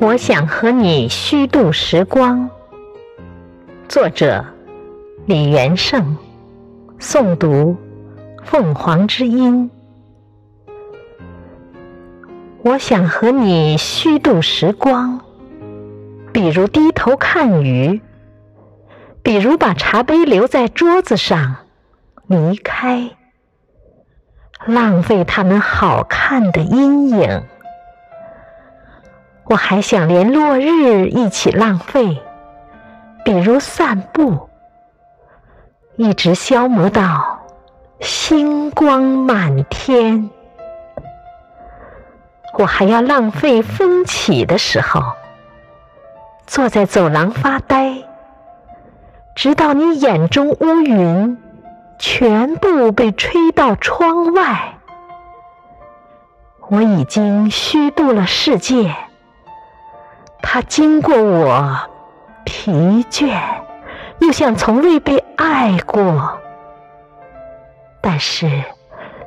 我想和你虚度时光。作者：李元胜。诵读：凤凰之音。我想和你虚度时光，比如低头看鱼，比如把茶杯留在桌子上离开，浪费它们好看的阴影。我还想连落日一起浪费，比如散步，一直消磨到星光满天。我还要浪费风起的时候，坐在走廊发呆，直到你眼中乌云全部被吹到窗外。我已经虚度了世界。他经过我，疲倦，又像从未被爱过。但是，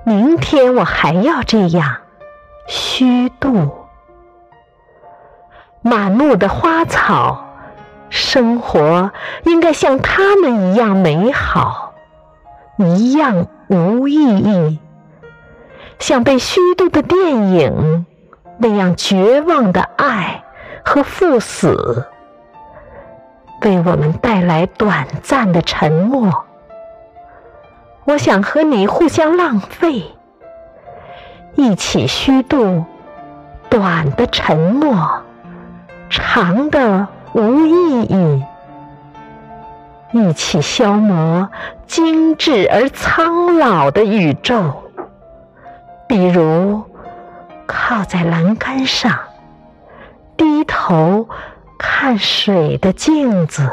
明天我还要这样虚度。满目的花草，生活应该像他们一样美好，一样无意义，像被虚度的电影那样绝望的爱。和赴死，为我们带来短暂的沉默。我想和你互相浪费，一起虚度短的沉默，长的无意义，一起消磨精致而苍老的宇宙。比如，靠在栏杆上。头看水的镜子，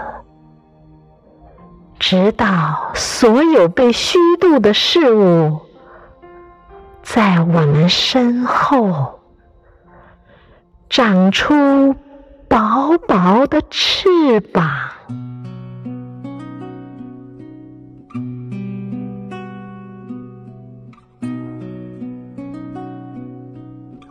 直到所有被虚度的事物，在我们身后长出薄薄的翅膀。